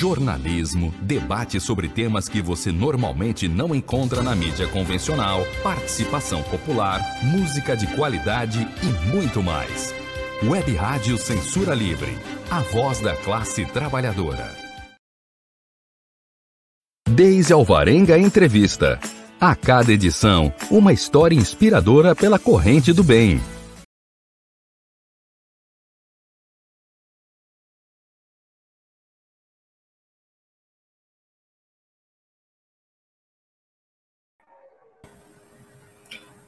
jornalismo, debate sobre temas que você normalmente não encontra na mídia convencional, participação popular, música de qualidade e muito mais. Web Rádio Censura Livre, a voz da classe trabalhadora. Deise Alvarenga Entrevista. A cada edição, uma história inspiradora pela corrente do bem.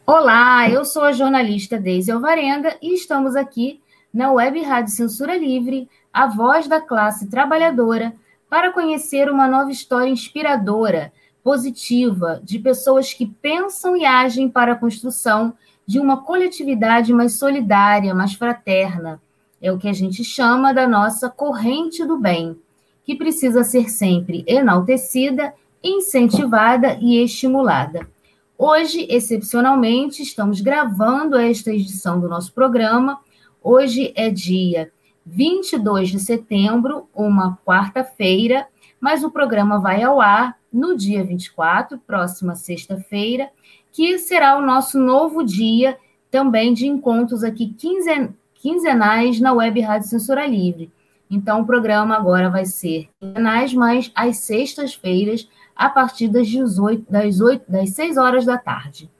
Olá, eu sou a jornalista Deise Alvarenga e estamos aqui na Web Rádio Censura Livre, a voz da classe trabalhadora, para conhecer uma nova história inspiradora, positiva, de pessoas que pensam e agem para a construção de uma coletividade mais solidária, mais fraterna. É o que a gente chama da nossa corrente do bem, que precisa ser sempre enaltecida, incentivada e estimulada. Hoje, excepcionalmente, estamos gravando esta edição do nosso programa. Hoje é dia 22 de setembro, uma quarta-feira, mas o programa vai ao ar no dia 24, próxima sexta-feira, que será o nosso novo dia também de encontros aqui quinzen quinzenais na Web Rádio Censura Livre. Então, o programa agora vai ser quinzenais, mas às sextas-feiras, a partir das 18, das 8, das 6 horas da tarde.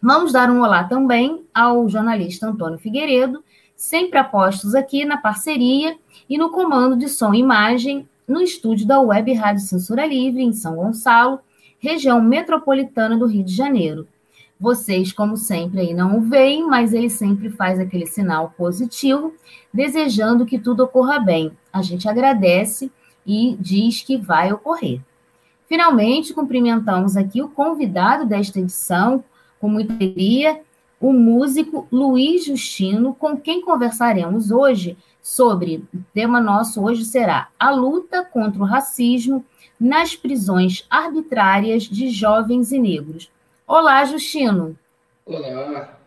Vamos dar um olá também ao jornalista Antônio Figueiredo, sempre apostos aqui na parceria e no comando de som e imagem no estúdio da Web Rádio Censura Livre, em São Gonçalo, região metropolitana do Rio de Janeiro. Vocês, como sempre, aí não o veem, mas ele sempre faz aquele sinal positivo, desejando que tudo ocorra bem. A gente agradece e diz que vai ocorrer. Finalmente, cumprimentamos aqui o convidado desta edição, com muita alegria, o músico Luiz Justino, com quem conversaremos hoje sobre, o tema nosso hoje será a luta contra o racismo nas prisões arbitrárias de jovens e negros. Olá, Justino. Olá.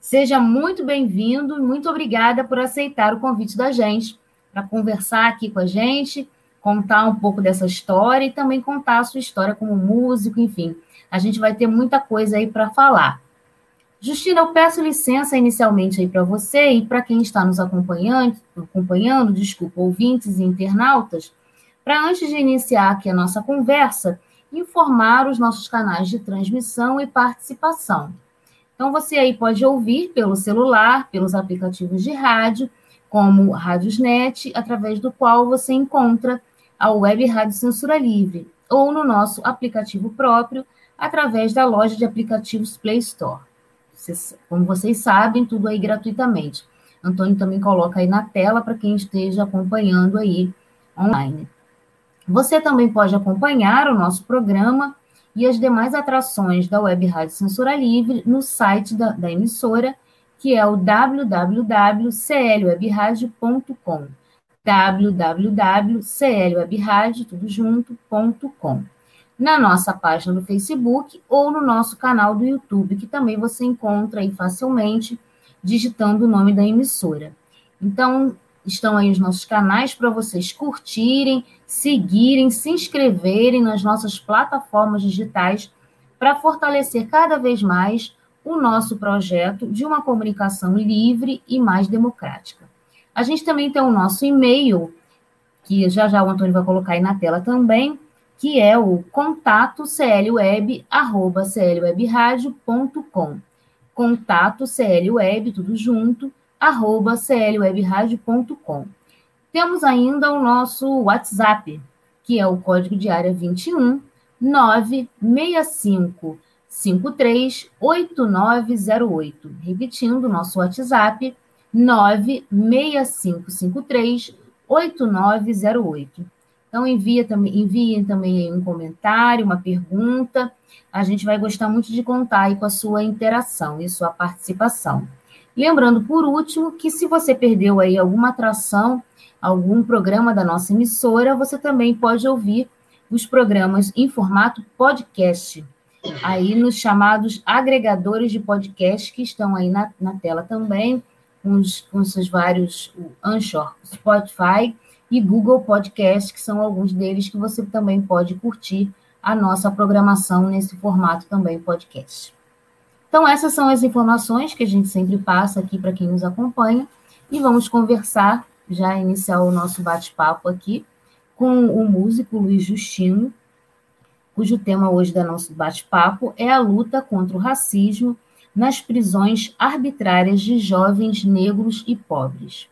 Seja muito bem-vindo, muito obrigada por aceitar o convite da gente para conversar aqui com a gente contar um pouco dessa história e também contar a sua história como músico, enfim. A gente vai ter muita coisa aí para falar. Justina, eu peço licença inicialmente aí para você e para quem está nos acompanhando, acompanhando, desculpa, ouvintes e internautas, para antes de iniciar aqui a nossa conversa, informar os nossos canais de transmissão e participação. Então, você aí pode ouvir pelo celular, pelos aplicativos de rádio, como Rádiosnet, através do qual você encontra a Web Rádio Censura Livre, ou no nosso aplicativo próprio, através da loja de aplicativos Play Store. Como vocês sabem, tudo aí gratuitamente. Antônio também coloca aí na tela para quem esteja acompanhando aí online. Você também pode acompanhar o nosso programa e as demais atrações da Web Rádio Censura Livre no site da, da emissora, que é o www.clwebradio.com www.clwebradio.com na nossa página do Facebook ou no nosso canal do YouTube, que também você encontra aí facilmente digitando o nome da emissora. Então, estão aí os nossos canais para vocês curtirem, seguirem, se inscreverem nas nossas plataformas digitais para fortalecer cada vez mais o nosso projeto de uma comunicação livre e mais democrática. A gente também tem o nosso e-mail, que já já o Antônio vai colocar aí na tela também, que é o contato clweb. Contato clweb, tudo junto, arroba clwebradio.com. Temos ainda o nosso WhatsApp, que é o código de área 21 965 53 8908. Repetindo, nosso WhatsApp 96553 8908. Então, envia, enviem também um comentário, uma pergunta. A gente vai gostar muito de contar aí com a sua interação e sua participação. Lembrando, por último, que se você perdeu aí alguma atração, algum programa da nossa emissora, você também pode ouvir os programas em formato podcast, aí nos chamados agregadores de podcast que estão aí na, na tela também com os, com seus vários o Anchor, Spotify e Google Podcast, que são alguns deles que você também pode curtir a nossa programação nesse formato também podcast. Então, essas são as informações que a gente sempre passa aqui para quem nos acompanha e vamos conversar, já iniciar o nosso bate-papo aqui, com o músico Luiz Justino, cujo tema hoje da nosso bate-papo é a luta contra o racismo nas prisões arbitrárias de jovens negros e pobres,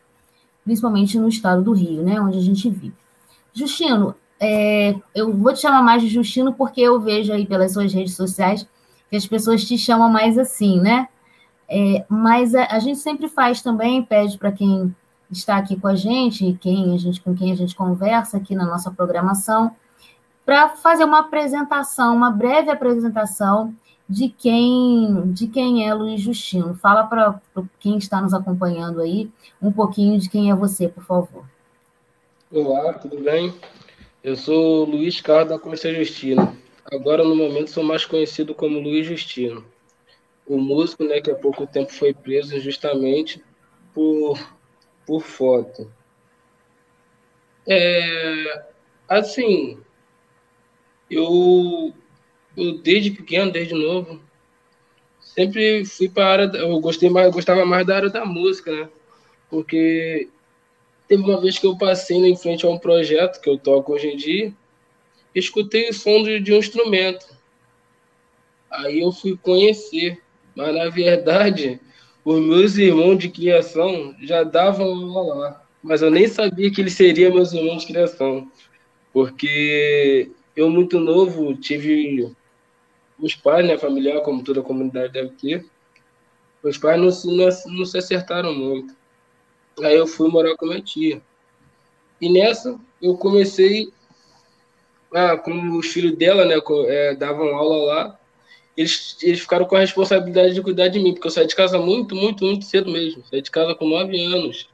principalmente no estado do Rio, né, onde a gente vive. Justino, é, eu vou te chamar mais de Justino porque eu vejo aí pelas suas redes sociais que as pessoas te chamam mais assim, né? É, mas a, a, gente sempre faz também, pede para quem está aqui com a gente, quem a gente, com quem a gente conversa aqui na nossa programação, para fazer uma apresentação, uma breve apresentação de quem de quem é Luiz Justino. Fala para quem está nos acompanhando aí um pouquinho de quem é você, por favor. Olá, tudo bem? Eu sou Luiz Carlos da Costa Justino. Agora, no momento, sou mais conhecido como Luiz Justino. O músico, né, que há pouco tempo foi preso justamente por, por foto. É, assim, eu, eu desde pequeno, desde novo, sempre fui para a área, eu gostei mais, eu gostava mais da área da música, né? Porque teve uma vez que eu passei em frente a um projeto que eu toco hoje em dia, escutei o som de, de um instrumento. Aí eu fui conhecer, mas na verdade os meus irmãos de criação já davam aula lá, mas eu nem sabia que eles seriam meus irmãos de criação, porque eu muito novo tive os pais, né, familiar, como toda a comunidade deve ter, os pais não se, não se acertaram muito. Aí eu fui morar com minha tia. E nessa eu comecei ah, como os filhos dela, né, é, davam aula lá, eles, eles ficaram com a responsabilidade de cuidar de mim, porque eu saí de casa muito, muito, muito cedo mesmo. Saí de casa com nove anos.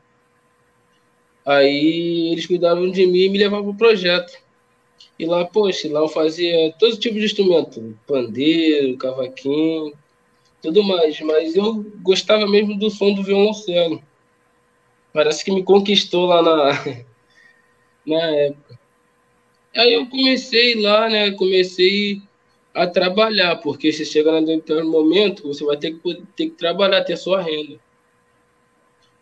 Aí eles cuidavam de mim e me levavam pro projeto. E lá, poxa, lá eu fazia todo tipo de instrumento, pandeiro, cavaquinho, tudo mais. Mas eu gostava mesmo do som do violoncelo. Parece que me conquistou lá na, na época. Aí eu comecei lá, né? Comecei a trabalhar, porque você chega num determinado momento, você vai ter que, ter que trabalhar, ter sua renda.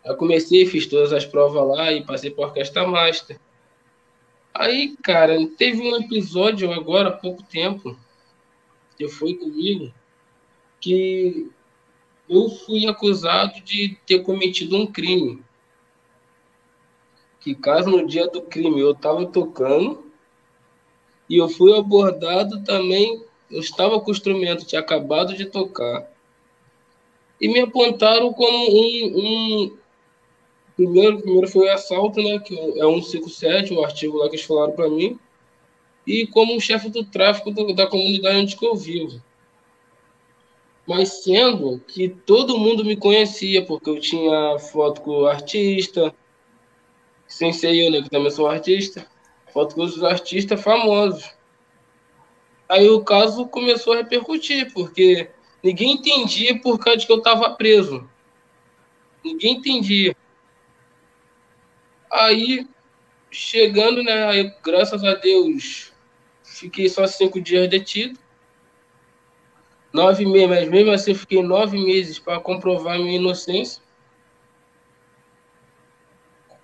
Aí comecei, fiz todas as provas lá e passei por orquestra master. Aí, cara, teve um episódio agora, há pouco tempo, que foi comigo, que eu fui acusado de ter cometido um crime. Que caso no dia do crime eu estava tocando, e eu fui abordado também, eu estava com o instrumento, tinha acabado de tocar. E me apontaram como um, um primeiro, primeiro foi o assalto, né, que é 157, o artigo lá que eles falaram para mim, e como chefe do tráfico do, da comunidade onde eu vivo. Mas sendo que todo mundo me conhecia, porque eu tinha foto com o artista, sem ser eu, né, que também sou artista, foto com os artistas famosos. Aí o caso começou a repercutir, porque ninguém entendia por causa de que eu estava preso. Ninguém entendia. Aí, chegando, né? Aí, graças a Deus, fiquei só cinco dias detido. Nove meses, mas mesmo assim fiquei nove meses para comprovar minha inocência.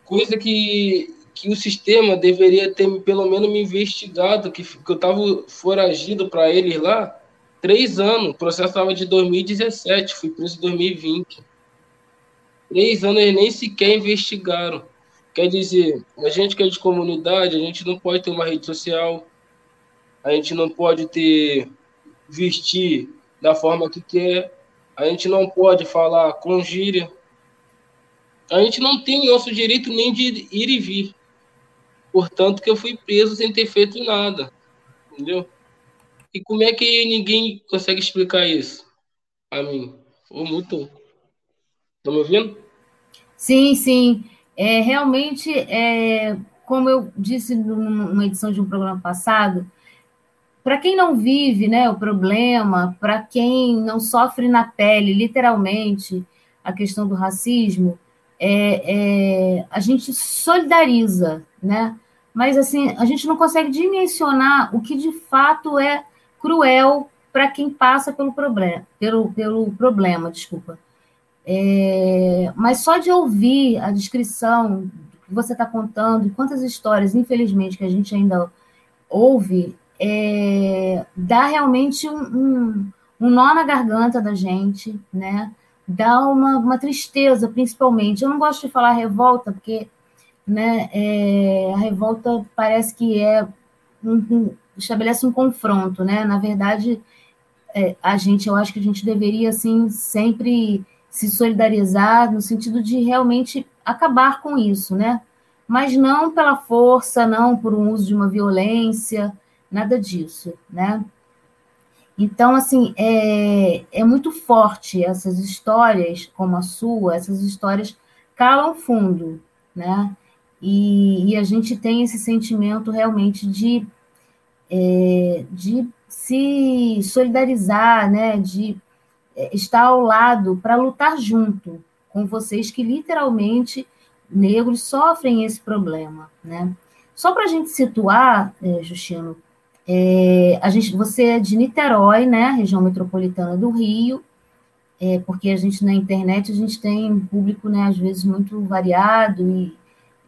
Coisa que que o sistema deveria ter pelo menos me investigado, que, que eu estava foragido para eles lá, três anos. O processo estava de 2017, fui preso em 2020. Três anos eles nem sequer investigaram. Quer dizer, a gente que é de comunidade, a gente não pode ter uma rede social, a gente não pode ter vestir da forma que quer, a gente não pode falar com gíria, a gente não tem nosso direito nem de ir e vir. Portanto, que eu fui preso sem ter feito nada. Entendeu? E como é que ninguém consegue explicar isso a mim? Ou muito. Estão tá me ouvindo? Sim, sim. É, realmente, é, como eu disse numa edição de um programa passado, para quem não vive né, o problema, para quem não sofre na pele, literalmente, a questão do racismo, é, é, a gente solidariza, né? Mas assim, a gente não consegue dimensionar o que de fato é cruel para quem passa pelo problema, pelo, pelo problema, desculpa. É, mas só de ouvir a descrição que você está contando, quantas histórias, infelizmente, que a gente ainda ouve, é, dá realmente um, um, um, nó na garganta da gente, né? Dá uma, uma tristeza, principalmente. Eu não gosto de falar revolta, porque né, é, a revolta parece que é um, estabelece um confronto, né? Na verdade, é, a gente, eu acho que a gente deveria, assim, sempre se solidarizar no sentido de realmente acabar com isso, né? Mas não pela força, não por um uso de uma violência, nada disso, né? Então, assim, é, é muito forte essas histórias, como a sua, essas histórias calam fundo, né? E, e a gente tem esse sentimento realmente de, é, de se solidarizar, né? De é, estar ao lado para lutar junto com vocês que literalmente negros sofrem esse problema, né? Só para a gente situar, é, Justino, é, a gente, você é de Niterói, né, região metropolitana do Rio, é, porque a gente na internet a gente tem um público, né, às vezes muito variado e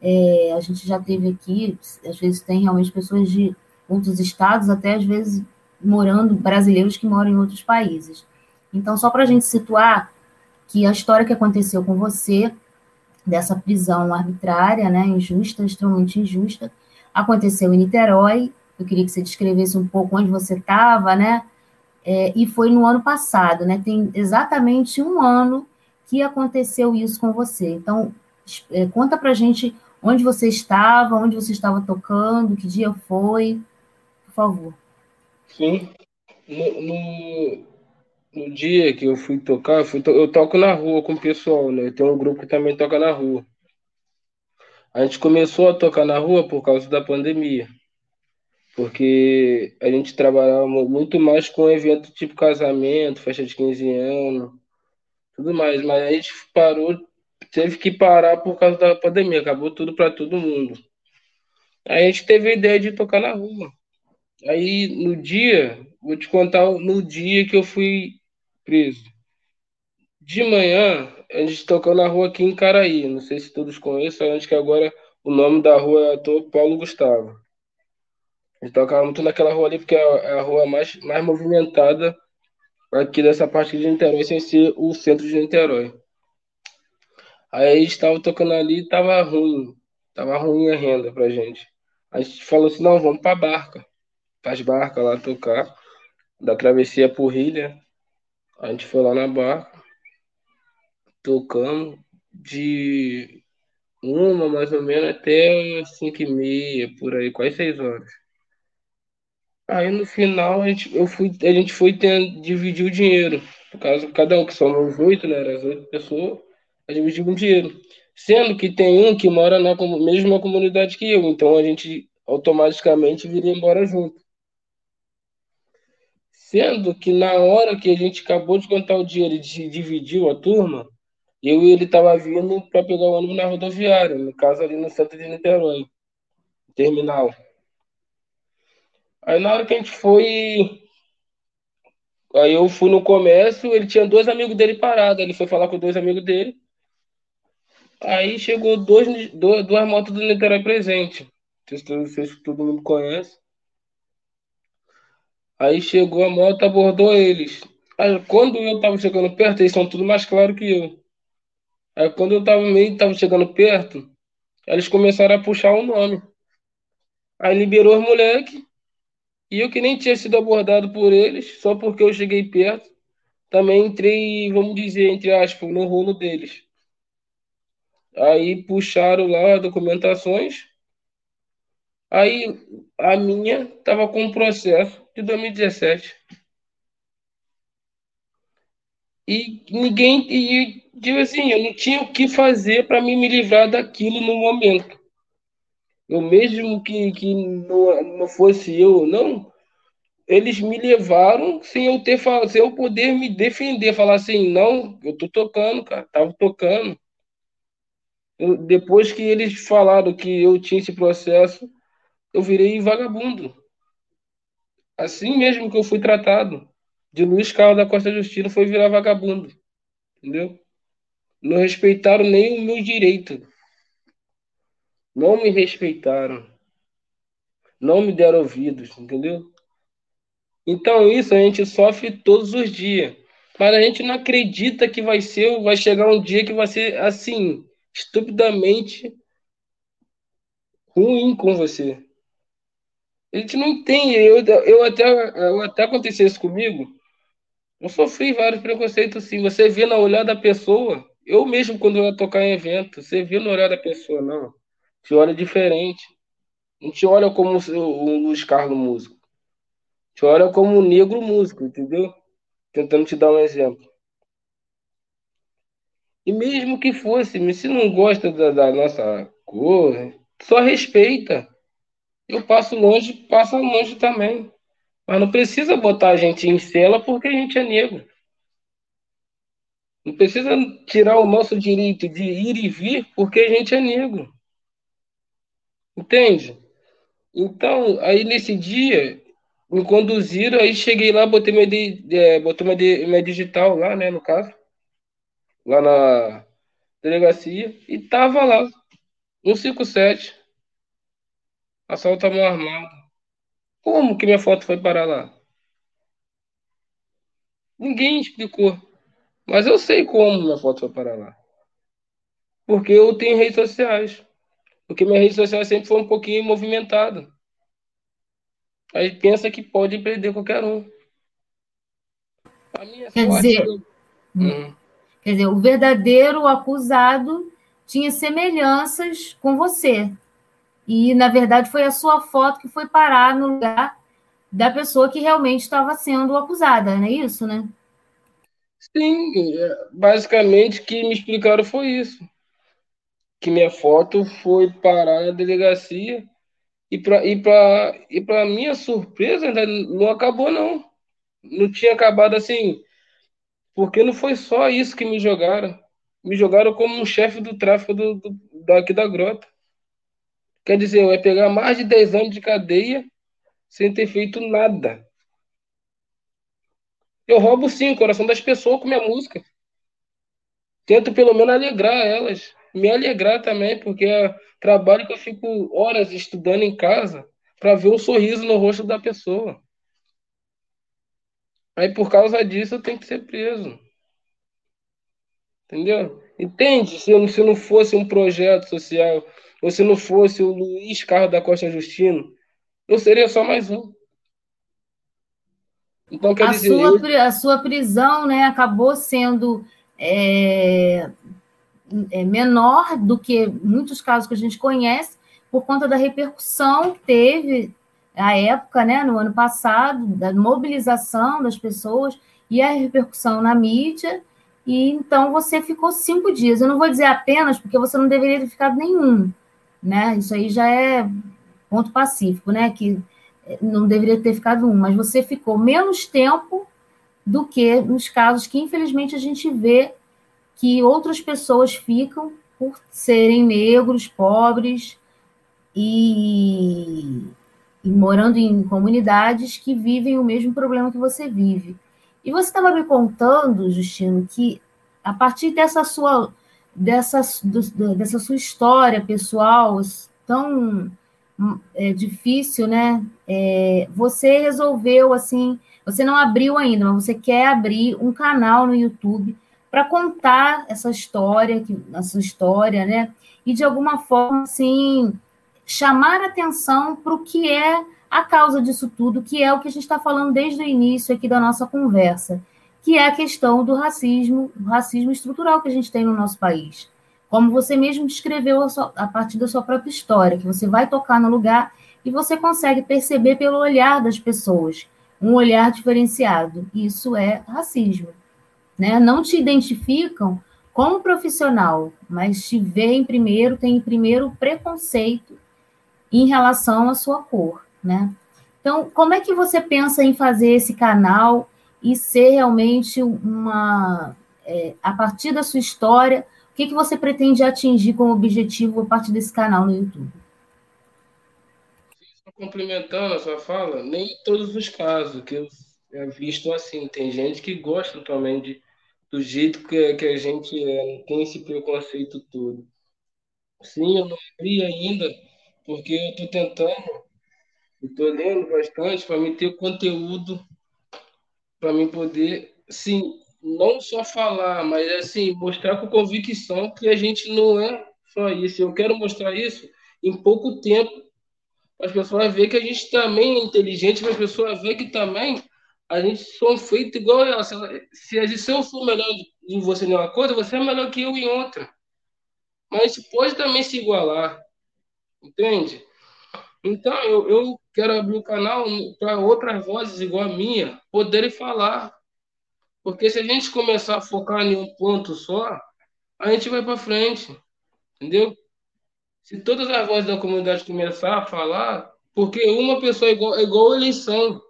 é, a gente já teve aqui, às vezes tem realmente pessoas de outros estados, até às vezes morando brasileiros que moram em outros países. Então, só para a gente situar que a história que aconteceu com você dessa prisão arbitrária, né, injusta, extremamente injusta, aconteceu em Niterói eu queria que você descrevesse um pouco onde você estava, né? É, e foi no ano passado, né? Tem exatamente um ano que aconteceu isso com você. Então, é, conta pra gente onde você estava, onde você estava tocando, que dia foi, por favor. Sim. No, no, no dia que eu fui tocar, eu, fui to eu toco na rua com o pessoal, né? Tem um grupo que também toca na rua. A gente começou a tocar na rua por causa da pandemia porque a gente trabalhava muito mais com evento tipo casamento, festa de 15 anos, tudo mais, mas a gente parou, teve que parar por causa da pandemia, acabou tudo para todo mundo. Aí a gente teve a ideia de tocar na rua. Aí no dia, vou te contar no dia que eu fui De manhã, a gente tocou na rua aqui em Caraí, não sei se todos conhecem, acho que agora o nome da rua é Paulo Gustavo. A gente tocava muito naquela rua ali, porque é, é a rua mais, mais movimentada aqui dessa parte de Niterói, sem ser o centro de Niterói. Aí a gente estava tocando ali e tava ruim. Tava ruim a renda pra gente. A gente falou assim, não, vamos pra barca. Faz barca lá tocar. Da travessia por Ilha. A gente foi lá na barca. Tocamos de uma mais ou menos até cinco e meia, por aí, quase seis horas. Aí no final a gente, eu fui, a gente foi ter, dividir o dinheiro. Por causa cada um, que somos oito, né? As oito pessoas, a gente o dinheiro. Sendo que tem um que mora na mesma comunidade que eu, então a gente automaticamente viria embora junto. Sendo que na hora que a gente acabou de contar o dinheiro e dividiu a turma, eu e ele tava vindo para pegar o ônibus na rodoviária, no caso ali no centro de Niterói, terminal. Aí na hora que a gente foi. Aí eu fui no comércio, ele tinha dois amigos dele parados. Ele foi falar com dois amigos dele. Aí chegou dois, dois, duas motos do Niterói presente. Não sei se todo mundo conhece. Aí chegou a moto, abordou eles. Aí quando eu tava chegando perto, eles são tudo mais claro que eu. Aí quando eu tava meio tava chegando perto, eles começaram a puxar o nome. Aí liberou os moleques. E eu que nem tinha sido abordado por eles, só porque eu cheguei perto, também entrei, vamos dizer, entre aspas, no rolo deles. Aí puxaram lá documentações. Aí a minha estava com processo de 2017. E ninguém, e digo assim, eu não tinha o que fazer para me livrar daquilo no momento. Eu mesmo que, que não, não fosse eu, não, eles me levaram sem eu ter sem eu poder me defender, falar assim, não, eu tô tocando, cara, tava tocando. Eu, depois que eles falaram que eu tinha esse processo, eu virei vagabundo. Assim mesmo que eu fui tratado. De Luiz Carlos da Costa Justina foi virar vagabundo. Entendeu? Não respeitaram nem o meu direito. Não me respeitaram. Não me deram ouvidos, entendeu? Então isso a gente sofre todos os dias. Mas a gente não acredita que vai ser, vai chegar um dia que vai ser assim, estupidamente ruim com você. A gente não entende. Eu, eu até, eu até aconteceu isso comigo. Eu sofri vários preconceitos, sim. Você vê na olhar da pessoa. Eu mesmo, quando eu ia tocar em evento, você vê no olhar da pessoa, não. Te olha diferente. Não te olha como o Luiz Carlos músico. Te olha como um negro músico, entendeu? Tentando te dar um exemplo. E mesmo que fosse, se não gosta da, da nossa cor, só respeita. Eu passo longe, passa longe também. Mas não precisa botar a gente em cela porque a gente é negro. Não precisa tirar o nosso direito de ir e vir porque a gente é negro. Entende? Então, aí nesse dia, me conduziram, aí cheguei lá, botei minha, é, botei minha, minha digital lá, né, no caso, lá na delegacia, e tava lá, 157, assalto à mão armada. Como que minha foto foi parar lá? Ninguém explicou. Mas eu sei como minha foto foi parar lá. Porque eu tenho redes sociais. Porque minha rede social sempre foi um pouquinho movimentada. Aí pensa que pode perder qualquer um. quer sorte, dizer, eu... hum. quer dizer, o verdadeiro acusado tinha semelhanças com você. E, na verdade, foi a sua foto que foi parar no lugar da pessoa que realmente estava sendo acusada, não é isso, né? Sim, basicamente que me explicaram foi isso. Que minha foto foi parar na delegacia e para e pra, e pra minha surpresa ainda não acabou não. Não tinha acabado assim, porque não foi só isso que me jogaram. Me jogaram como um chefe do tráfico do, do, daqui da grota. Quer dizer, vai pegar mais de 10 anos de cadeia sem ter feito nada. Eu roubo sim o coração das pessoas com minha música. Tento pelo menos alegrar elas. Me alegrar também, porque é trabalho que eu fico horas estudando em casa para ver um sorriso no rosto da pessoa. Aí por causa disso eu tenho que ser preso. Entendeu? Entende? Se, eu, se não fosse um projeto social ou se não fosse o Luiz Carlos da Costa Justino, eu seria só mais um. Então, quer a dizer. Sua, eu... A sua prisão né, acabou sendo é, é, menor do que muitos casos que a gente conhece, por conta da repercussão que teve a época, né, no ano passado, da mobilização das pessoas e a repercussão na mídia. E então você ficou cinco dias. Eu não vou dizer apenas, porque você não deveria ter ficado nenhum né? Isso aí já é ponto pacífico, né? Que não deveria ter ficado um, mas você ficou menos tempo do que nos casos que, infelizmente, a gente vê que outras pessoas ficam por serem negros, pobres e, e morando em comunidades que vivem o mesmo problema que você vive. E você estava me contando, Justino, que a partir dessa sua dessa, do, dessa sua história pessoal tão é, difícil, né? É, você resolveu assim, você não abriu ainda, mas você quer abrir um canal no YouTube para contar essa história, a sua história, né? E de alguma forma, assim, chamar atenção para o que é a causa disso tudo, que é o que a gente está falando desde o início aqui da nossa conversa, que é a questão do racismo, o racismo estrutural que a gente tem no nosso país. Como você mesmo descreveu a, sua, a partir da sua própria história, que você vai tocar no lugar e você consegue perceber pelo olhar das pessoas, um olhar diferenciado. Isso é racismo. Né? Não te identificam como profissional, mas te veem primeiro, tem primeiro preconceito em relação à sua cor, né? Então, como é que você pensa em fazer esse canal e ser realmente uma, é, a partir da sua história, o que, que você pretende atingir como objetivo a partir desse canal no YouTube? Complementando a sua fala, nem todos os casos que eu é visto assim. Tem gente que gosta também de, do jeito que, que a gente é, tem esse preconceito todo. Sim, eu não vi ainda, porque eu estou tentando, estou lendo bastante para me ter conteúdo, para mim poder, sim, não só falar, mas assim, mostrar com convicção que a gente não é só isso. Eu quero mostrar isso em pouco tempo, para as pessoas verem que a gente também é inteligente, para as pessoas verem que também a gente somos feitos igual ela. Se, se, se eu for melhor em você em uma coisa, você é melhor que eu em outra. Mas a gente pode também se igualar. Entende? Então, eu, eu quero abrir o canal para outras vozes igual a minha poderem falar porque se a gente começar a focar em um ponto só, a gente vai para frente. Entendeu? Se todas as vozes da comunidade começar a falar, porque uma pessoa é igual, é igual eleição,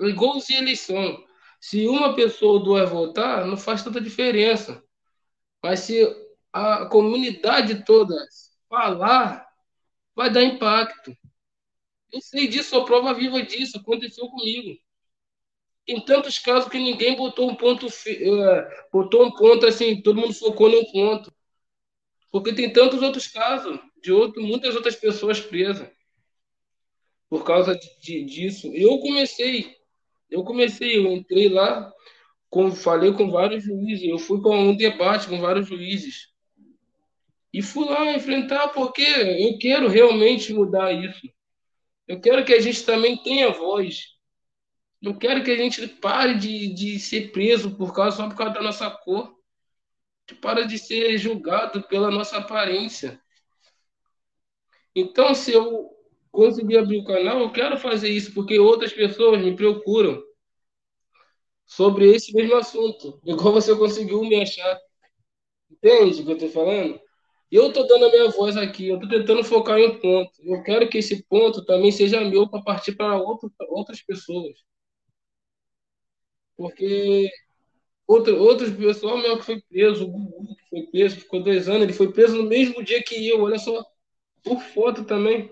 é igualzinho eleição. Se uma pessoa ou duas votar, não faz tanta diferença. Mas se a comunidade toda falar, vai dar impacto. Eu sei disso, sou prova viva disso, aconteceu comigo em tantos casos que ninguém botou um ponto, uh, botou um ponto assim, todo mundo focou num ponto. Porque tem tantos outros casos de outro, muitas outras pessoas presas por causa de, de, disso. Eu comecei, eu comecei, eu entrei lá, com, falei com vários juízes, eu fui para um debate com vários juízes. E fui lá enfrentar porque eu quero realmente mudar isso. Eu quero que a gente também tenha voz não quero que a gente pare de, de ser preso por causa, só por causa da nossa cor. Que para de ser julgado pela nossa aparência. Então, se eu conseguir abrir o canal, eu quero fazer isso, porque outras pessoas me procuram sobre esse mesmo assunto. Igual você conseguiu me achar. Entende o que eu estou falando? Eu estou dando a minha voz aqui, eu estou tentando focar em um ponto. Eu quero que esse ponto também seja meu para partir para outras pessoas. Porque outro, outro pessoal meu que foi preso, o Gugu que foi preso, ficou dois anos, ele foi preso no mesmo dia que eu, olha só, por foto também.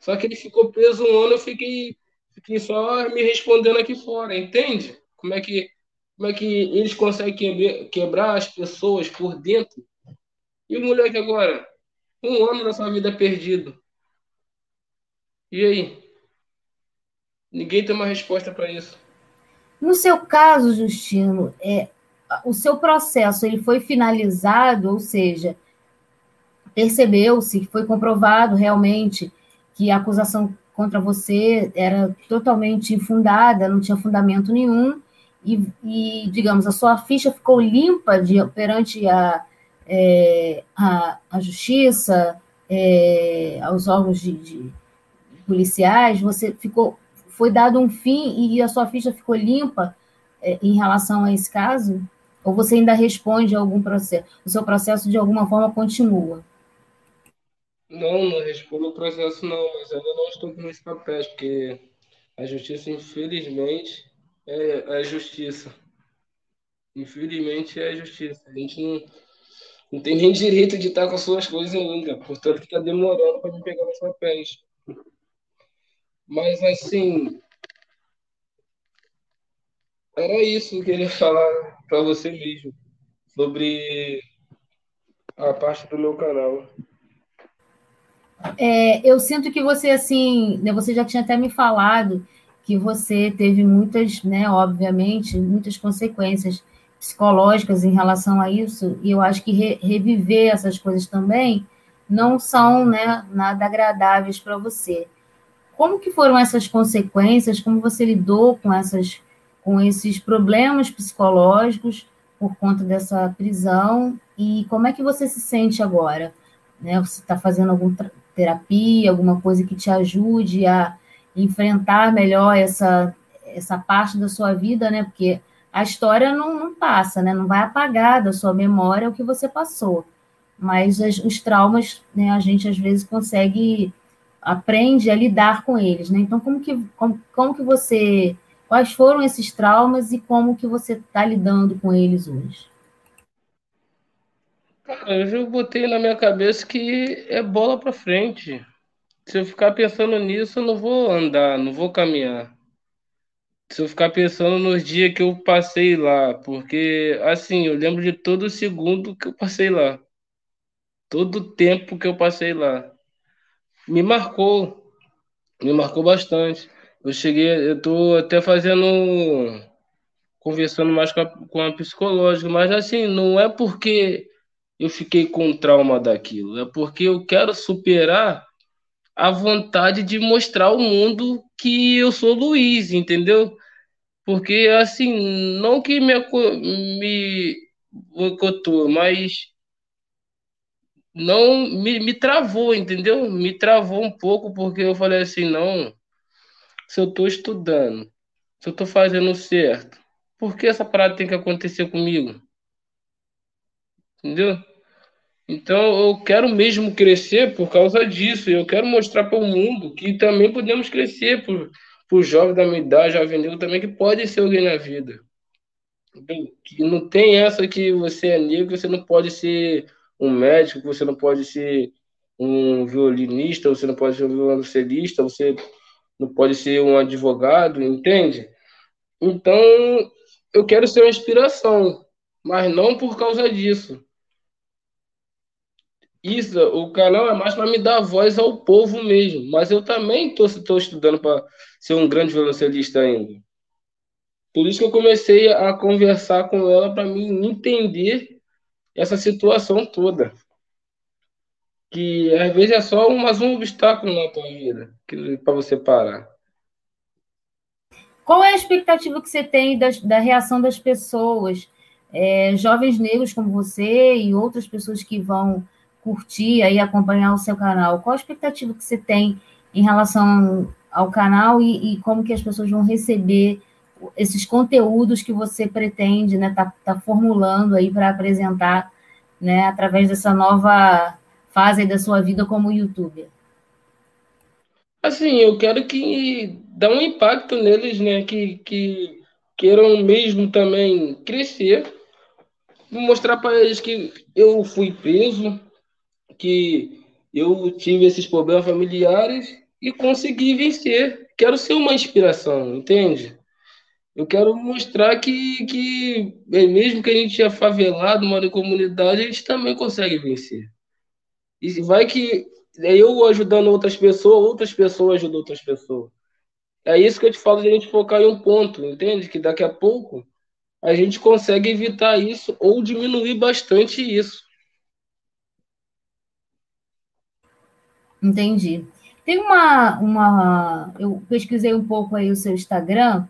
Só que ele ficou preso um ano, eu fiquei, fiquei só me respondendo aqui fora, entende? Como é que, como é que eles conseguem quebrar, quebrar as pessoas por dentro? E o moleque agora? Um ano da sua vida perdido. E aí? Ninguém tem uma resposta para isso. No seu caso, Justino, é, o seu processo ele foi finalizado, ou seja, percebeu-se, foi comprovado realmente que a acusação contra você era totalmente infundada, não tinha fundamento nenhum, e, e digamos, a sua ficha ficou limpa de, perante a, é, a, justiça, é, aos órgãos de, de policiais, você ficou foi dado um fim e a sua ficha ficou limpa é, em relação a esse caso? Ou você ainda responde a algum processo? O seu processo de alguma forma continua? Não, não respondo o processo não, mas ainda não estou com esse papel, porque a justiça, infelizmente, é, é a justiça. Infelizmente é a justiça. A gente não, não tem nem direito de estar com as suas coisas ainda, portanto está demorando para me pegar os papéis. Mas, assim, era isso que eu queria falar para você mesmo, sobre a parte do meu canal. É, eu sinto que você, assim, né, você já tinha até me falado que você teve muitas, né, obviamente, muitas consequências psicológicas em relação a isso, e eu acho que re, reviver essas coisas também não são, né, nada agradáveis para você. Como que foram essas consequências? Como você lidou com essas com esses problemas psicológicos por conta dessa prisão e como é que você se sente agora? Né? Você está fazendo alguma terapia, alguma coisa que te ajude a enfrentar melhor essa essa parte da sua vida, né? Porque a história não, não passa, né? Não vai apagar da sua memória o que você passou, mas as, os traumas, né? A gente às vezes consegue aprende a lidar com eles, né? Então, como que, como, como que você, quais foram esses traumas e como que você está lidando com eles hoje? Cara, eu já botei na minha cabeça que é bola pra frente. Se eu ficar pensando nisso, eu não vou andar, não vou caminhar. Se eu ficar pensando nos dias que eu passei lá, porque assim, eu lembro de todo segundo que eu passei lá. Todo tempo que eu passei lá. Me marcou, me marcou bastante. Eu cheguei, eu tô até fazendo, conversando mais com a, com a psicológica, mas assim, não é porque eu fiquei com trauma daquilo, é porque eu quero superar a vontade de mostrar ao mundo que eu sou Luiz, entendeu? Porque, assim, não que me, me boicotou, mas não me, me travou, entendeu? Me travou um pouco, porque eu falei assim, não, se eu estou estudando, se eu estou fazendo certo, por que essa parada tem que acontecer comigo? Entendeu? Então eu quero mesmo crescer por causa disso. Eu quero mostrar para o mundo que também podemos crescer por, por jovens da minha idade, jovem negro também, que pode ser alguém na vida. Que não tem essa que você é negro, você não pode ser um médico, você não pode ser um violinista, você não pode ser um violoncelista, você não pode ser um advogado, entende? Então, eu quero ser uma inspiração, mas não por causa disso. Isso, o canal é mais para me dar voz ao povo mesmo, mas eu também estou estudando para ser um grande violoncelista ainda. Por isso que eu comecei a conversar com ela para mim entender essa situação toda. Que às vezes é só mais um obstáculo na tua vida para você parar. Qual é a expectativa que você tem da, da reação das pessoas, é, jovens negros como você e outras pessoas que vão curtir e acompanhar o seu canal? Qual a expectativa que você tem em relação ao canal e, e como que as pessoas vão receber esses conteúdos que você pretende, né, tá, tá formulando aí para apresentar, né, através dessa nova fase da sua vida como youtuber? Assim, eu quero que dá um impacto neles, né, que, que queiram mesmo também crescer, mostrar para eles que eu fui preso, que eu tive esses problemas familiares e consegui vencer. Quero ser uma inspiração, entende? Eu quero mostrar que, que mesmo que a gente é favelado, mora em comunidade, a gente também consegue vencer. E vai que é eu ajudando outras pessoas, outras pessoas ajudam outras pessoas. É isso que eu te falo de a gente focar em um ponto, entende? Que daqui a pouco a gente consegue evitar isso ou diminuir bastante isso. Entendi. Tem uma, uma. Eu pesquisei um pouco aí o seu Instagram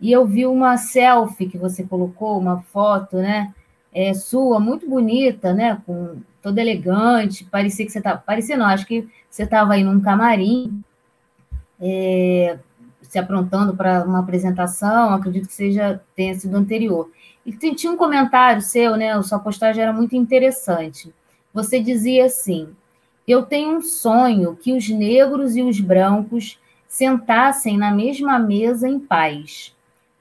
e eu vi uma selfie que você colocou, uma foto, né? É, sua, muito bonita, né? Com toda elegante. Parecia que você estava. Parecia não, acho que você estava aí num camarim, é, se aprontando para uma apresentação, acredito que seja tenha sido anterior. E tinha um comentário seu, né? Sua postagem era muito interessante. Você dizia assim: Eu tenho um sonho que os negros e os brancos sentassem na mesma mesa em paz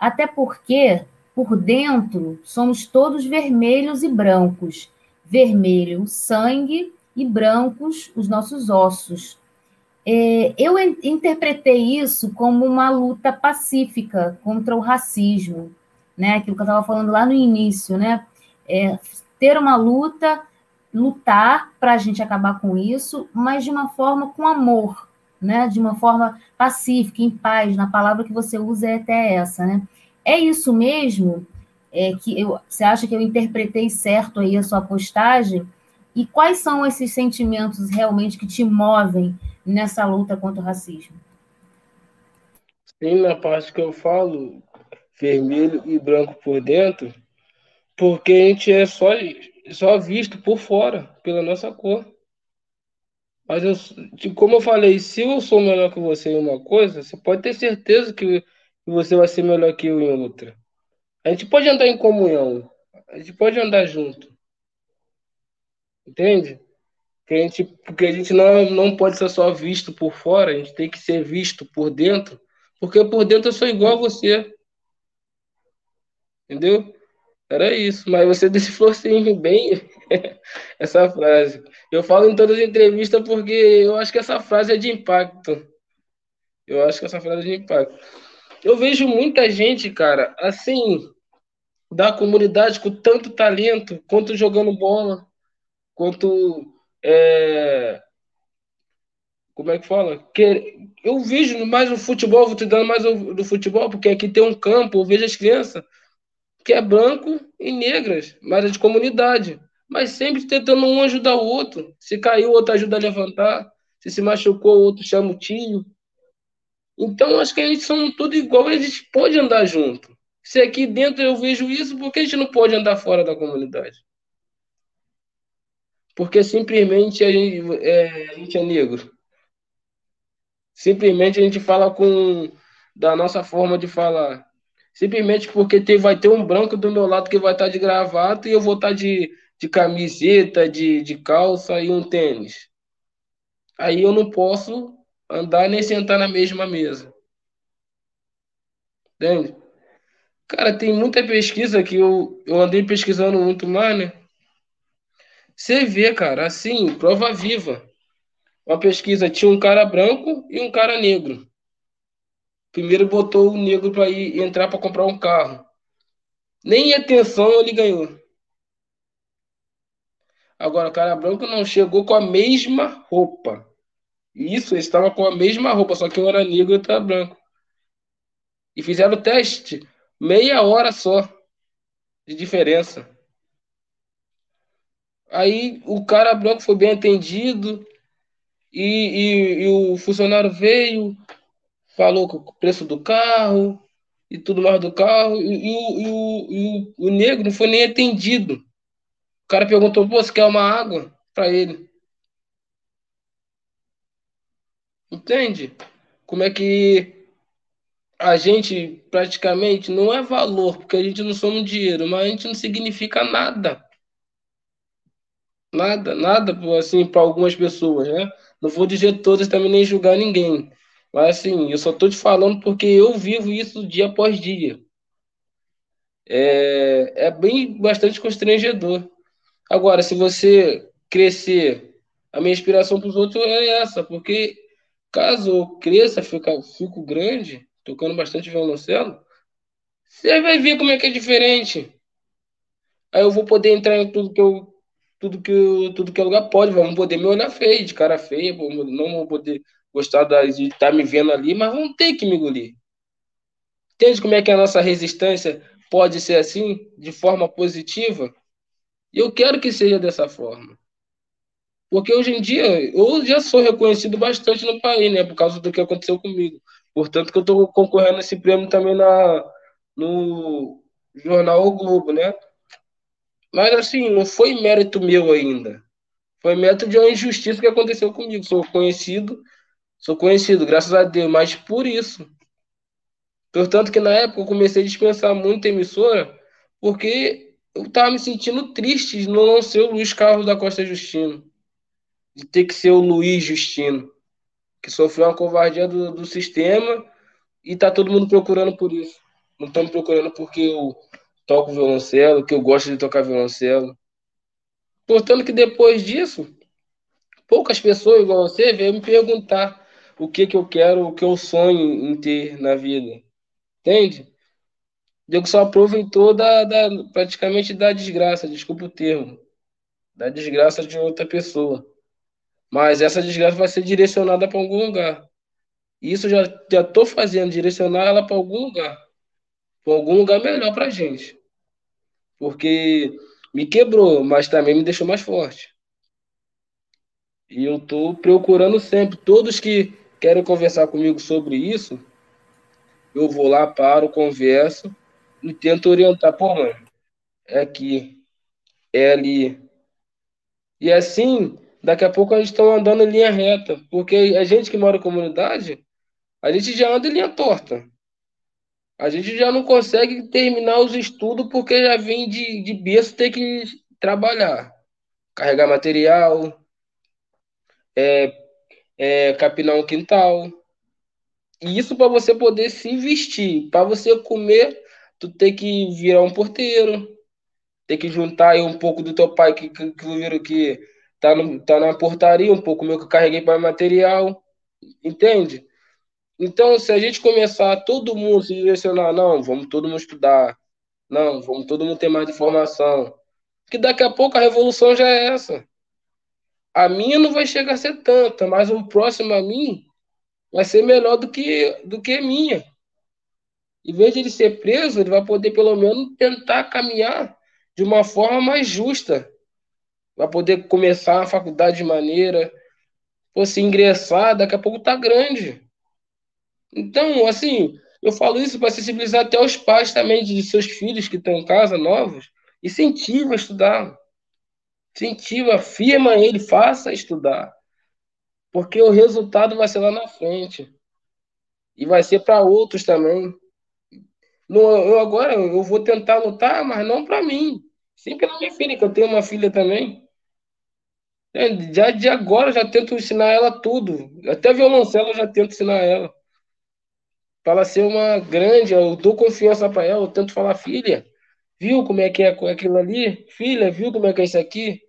até porque por dentro somos todos vermelhos e brancos. Vermelho o sangue e brancos os nossos ossos. É, eu interpretei isso como uma luta pacífica contra o racismo, né? Aquilo que eu estava falando lá no início, né? É, ter uma luta, lutar para a gente acabar com isso, mas de uma forma com amor, né? De uma forma pacífica, em paz. Na palavra que você usa é até essa, né? É isso mesmo? É que eu, você acha que eu interpretei certo aí a sua postagem? E quais são esses sentimentos realmente que te movem nessa luta contra o racismo? Sim, na parte que eu falo, vermelho e branco por dentro, porque a gente é só, só visto por fora, pela nossa cor. Mas, eu, como eu falei, se eu sou melhor que você em uma coisa, você pode ter certeza que você vai ser melhor que eu em outra. A gente pode andar em comunhão, a gente pode andar junto. Entende? Que a gente, porque a gente não, não pode ser só visto por fora, a gente tem que ser visto por dentro, porque por dentro eu sou igual a você. Entendeu? Era isso, mas você decifrou assim, bem, essa frase. Eu falo em todas as entrevistas porque eu acho que essa frase é de impacto. Eu acho que essa frase é de impacto. Eu vejo muita gente, cara, assim, da comunidade com tanto talento, quanto jogando bola, quanto. É... Como é que fala? Que... Eu vejo mais o futebol, vou te dando mais do futebol, porque aqui tem um campo, eu vejo as crianças que é branco e negras, mas é de comunidade. Mas sempre tentando um ajudar o outro. Se caiu, o outro ajuda a levantar. Se se machucou, o outro chama o tio. Então, acho que a gente são tudo igual, a gente pode andar junto. Se aqui dentro eu vejo isso, por que a gente não pode andar fora da comunidade? Porque simplesmente a gente é, a gente é negro. Simplesmente a gente fala com da nossa forma de falar. Simplesmente porque tem, vai ter um branco do meu lado que vai estar de gravata e eu vou estar de, de camiseta, de, de calça e um tênis. Aí eu não posso andar nem sentar na mesma mesa. Entende? Cara, tem muita pesquisa que eu, eu andei pesquisando muito mais, né? Você vê, cara, assim, prova viva. Uma pesquisa tinha um cara branco e um cara negro. Primeiro botou o negro para ir entrar para comprar um carro. Nem atenção ele ganhou. Agora, o cara branco não chegou com a mesma roupa. Isso, ele estava com a mesma roupa, só que um era negro e outro era branco. E fizeram o teste meia hora só de diferença. Aí o cara branco foi bem atendido e, e, e o funcionário veio, falou o preço do carro e tudo mais do carro, e, e, e, o, o, o negro não foi nem atendido. O cara perguntou, você quer uma água para ele? Entende? Como é que a gente praticamente não é valor, porque a gente não somos dinheiro, mas a gente não significa nada. Nada, nada assim para algumas pessoas, né? Não vou dizer todas também nem julgar ninguém. Mas assim, eu só estou te falando porque eu vivo isso dia após dia. É, é bem bastante constrangedor. Agora, se você crescer, a minha inspiração para os outros é essa, porque caso eu cresça, fica, fico grande, tocando bastante violoncelo, você vai ver como é que é diferente. Aí eu vou poder entrar em tudo que eu tudo que tudo que é lugar pode, vamos poder me olhar feio, de cara feia, não vou poder gostar de estar tá me vendo ali, mas vão ter que me engolir. Entende como é que a nossa resistência pode ser assim, de forma positiva? E eu quero que seja dessa forma. Porque hoje em dia eu já sou reconhecido bastante no país, né? Por causa do que aconteceu comigo. Portanto, que eu estou concorrendo a esse prêmio também na, no jornal O Globo, né? Mas assim, não foi mérito meu ainda. Foi mérito de uma injustiça que aconteceu comigo. Sou conhecido Sou conhecido, graças a Deus, mas por isso. Portanto, que na época eu comecei a dispensar muito a emissora, porque eu estava me sentindo triste de não ser o Luiz Carlos da Costa Justino. De ter que ser o Luiz Justino, que sofreu uma covardia do, do sistema e tá todo mundo procurando por isso. Não estão me procurando porque eu toco violoncelo, que eu gosto de tocar violoncelo. Portanto, que depois disso, poucas pessoas igual você veio me perguntar o que que eu quero, o que eu sonho em ter na vida. Entende? Diego só aproveitou da, da, praticamente da desgraça, desculpa o termo, da desgraça de outra pessoa. Mas essa desgraça vai ser direcionada para algum lugar. Isso já já estou fazendo, direcionar ela para algum lugar, para algum lugar melhor para gente, porque me quebrou, mas também me deixou mais forte. E eu estou procurando sempre todos que querem conversar comigo sobre isso, eu vou lá, paro, converso e tento orientar. Pô, mano, é aqui, é ali. E assim, daqui a pouco a gente está andando em linha reta, porque a gente que mora em comunidade, a gente já anda em linha torta. A gente já não consegue terminar os estudos porque já vem de, de berço ter que trabalhar, carregar material, é, é, capinar um quintal. E isso para você poder se vestir. Para você comer, tu tem que virar um porteiro, Tem que juntar aí um pouco do teu pai que, que, que, que tá, no, tá na portaria, um pouco meu que eu carreguei para material, entende? Então, se a gente começar todo mundo se direcionar, não, vamos todo mundo estudar, não, vamos todo mundo ter mais informação, que daqui a pouco a revolução já é essa. A minha não vai chegar a ser tanta, mas o próximo a mim vai ser melhor do que do que a minha. Em vez de ele ser preso, ele vai poder pelo menos tentar caminhar de uma forma mais justa. Vai poder começar a faculdade de maneira, fosse ingressar, daqui a pouco tá grande. Então, assim, eu falo isso para sensibilizar até os pais também de seus filhos que estão em casa, novos, incentiva a estudar. Incentiva, firma ele, faça estudar. Porque o resultado vai ser lá na frente. E vai ser para outros também. No, eu agora eu vou tentar lutar, mas não para mim. Sim pela minha filha, que eu tenho uma filha também. É, já de agora eu já tento ensinar ela tudo. Até violoncelo eu já tento ensinar ela. Para ela ser uma grande, eu dou confiança para ela, eu tento falar, filha, viu como é que é aquilo ali? Filha, viu como é que é isso aqui?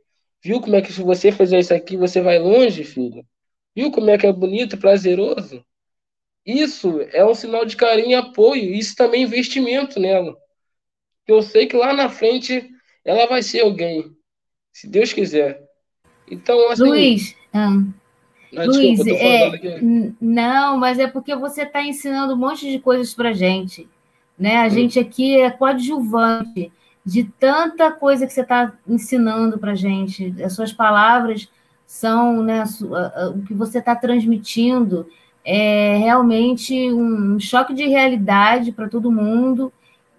Viu como é que se você fizer isso aqui, você vai longe, filha? Viu como é que é bonito, prazeroso? Isso é um sinal de carinho e apoio. Isso também é investimento nela. Eu sei que lá na frente ela vai ser alguém, se Deus quiser. Então, assim. Luiz, ah, não, Luiz, desculpa, é, não, mas é porque você está ensinando um monte de coisas para gente. Né? A gente aqui é coadjuvante de tanta coisa que você está ensinando para gente. As suas palavras são né, o que você está transmitindo é realmente um choque de realidade para todo mundo.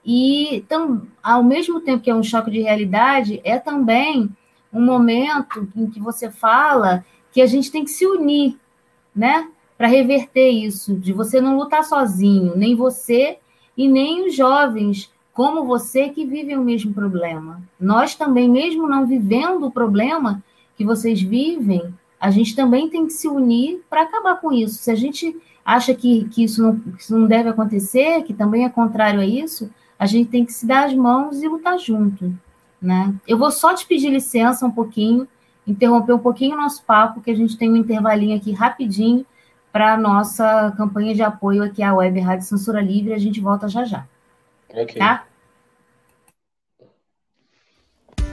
E tam, ao mesmo tempo que é um choque de realidade, é também um momento em que você fala que a gente tem que se unir, né? Para reverter isso, de você não lutar sozinho, nem você e nem os jovens como você que vivem o mesmo problema. Nós também, mesmo não vivendo o problema que vocês vivem, a gente também tem que se unir para acabar com isso. Se a gente acha que, que, isso não, que isso não deve acontecer, que também é contrário a isso, a gente tem que se dar as mãos e lutar junto. Né? Eu vou só te pedir licença um pouquinho, interromper um pouquinho o nosso papo, que a gente tem um intervalinho aqui rapidinho para a nossa campanha de apoio aqui à Web Rádio Censura Livre. A gente volta já já. Ok. Tá?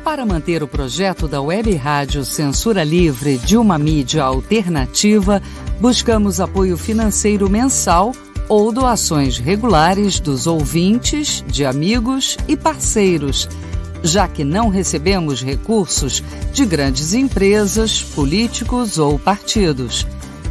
Para manter o projeto da Web Rádio Censura Livre de uma mídia alternativa, buscamos apoio financeiro mensal ou doações regulares dos ouvintes, de amigos e parceiros, já que não recebemos recursos de grandes empresas, políticos ou partidos.